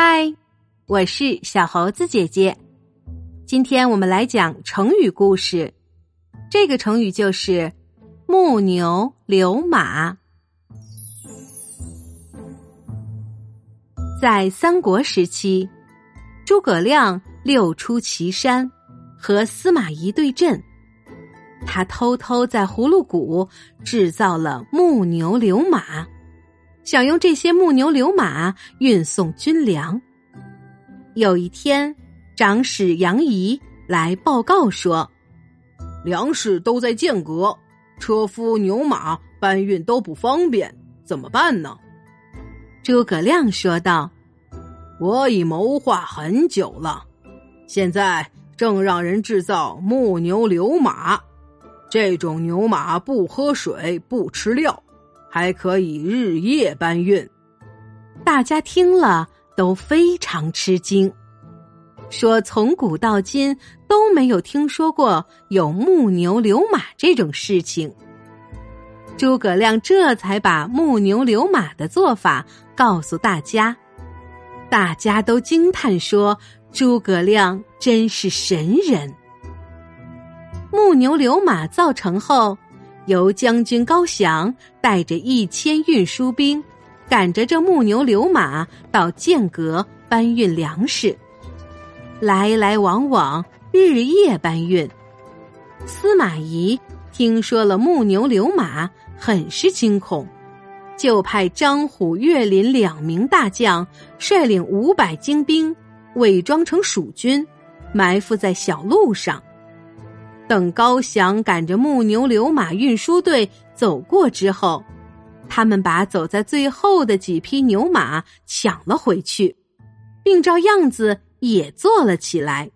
嗨，我是小猴子姐姐。今天我们来讲成语故事。这个成语就是“木牛流马”。在三国时期，诸葛亮六出祁山，和司马懿对阵。他偷偷在葫芦谷制造了木牛流马。想用这些木牛流马运送军粮。有一天，长史杨仪来报告说，粮食都在间隔，车夫牛马搬运都不方便，怎么办呢？诸葛亮说道：“我已谋划很久了，现在正让人制造木牛流马。这种牛马不喝水，不吃料。”还可以日夜搬运，大家听了都非常吃惊，说从古到今都没有听说过有木牛流马这种事情。诸葛亮这才把木牛流马的做法告诉大家，大家都惊叹说：“诸葛亮真是神人！”木牛流马造成后。由将军高翔带着一千运输兵，赶着这木牛流马到剑阁搬运粮食，来来往往，日夜搬运。司马懿听说了木牛流马，很是惊恐，就派张虎、岳林两名大将率领五百精兵，伪装成蜀军，埋伏在小路上。等高翔赶着木牛流马运输队走过之后，他们把走在最后的几匹牛马抢了回去，并照样子也做了起来。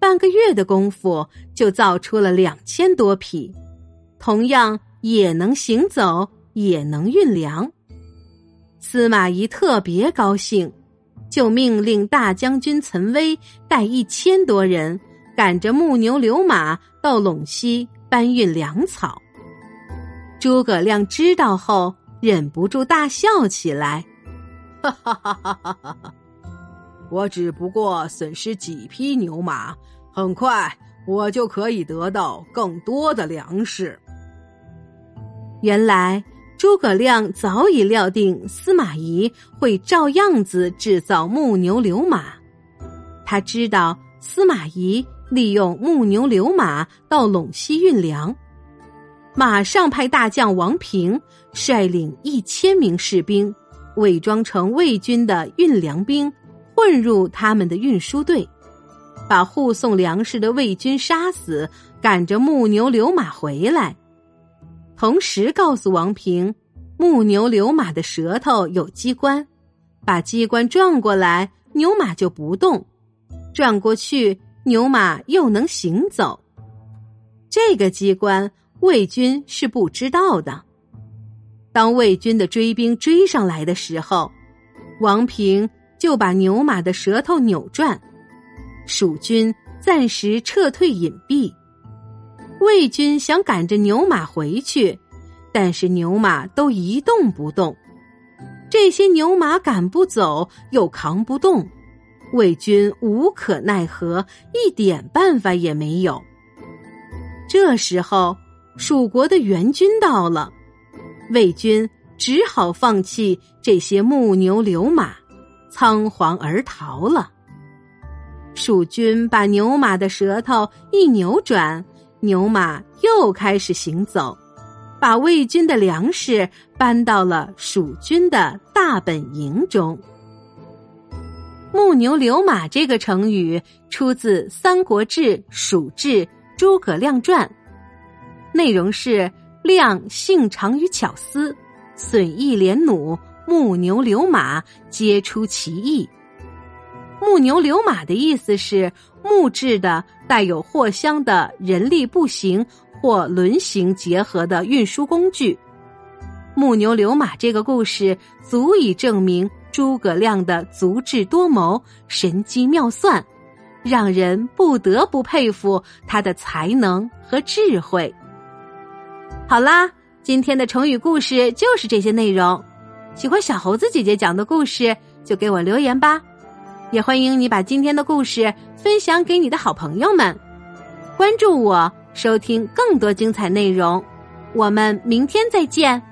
半个月的功夫，就造出了两千多匹，同样也能行走，也能运粮。司马懿特别高兴，就命令大将军岑威带一千多人。赶着木牛流马到陇西搬运粮草，诸葛亮知道后忍不住大笑起来，哈哈哈哈哈哈！我只不过损失几匹牛马，很快我就可以得到更多的粮食。原来诸葛亮早已料定司马懿会照样子制造木牛流马，他知道司马懿。利用木牛流马到陇西运粮，马上派大将王平率领一千名士兵，伪装成魏军的运粮兵，混入他们的运输队，把护送粮食的魏军杀死，赶着木牛流马回来。同时告诉王平，木牛流马的舌头有机关，把机关转过来，牛马就不动；转过去。牛马又能行走，这个机关魏军是不知道的。当魏军的追兵追上来的时候，王平就把牛马的舌头扭转，蜀军暂时撤退隐蔽。魏军想赶着牛马回去，但是牛马都一动不动，这些牛马赶不走，又扛不动。魏军无可奈何，一点办法也没有。这时候，蜀国的援军到了，魏军只好放弃这些木牛流马，仓皇而逃了。蜀军把牛马的舌头一扭转，牛马又开始行走，把魏军的粮食搬到了蜀军的大本营中。木牛流马这个成语出自《三国志·蜀志·诸葛亮传》，内容是亮性长于巧思，损益连弩，木牛流马皆出其意。木牛流马的意思是木质的、带有货箱的人力步行或轮行结合的运输工具。木牛流马这个故事足以证明。诸葛亮的足智多谋、神机妙算，让人不得不佩服他的才能和智慧。好啦，今天的成语故事就是这些内容。喜欢小猴子姐姐讲的故事，就给我留言吧。也欢迎你把今天的故事分享给你的好朋友们。关注我，收听更多精彩内容。我们明天再见。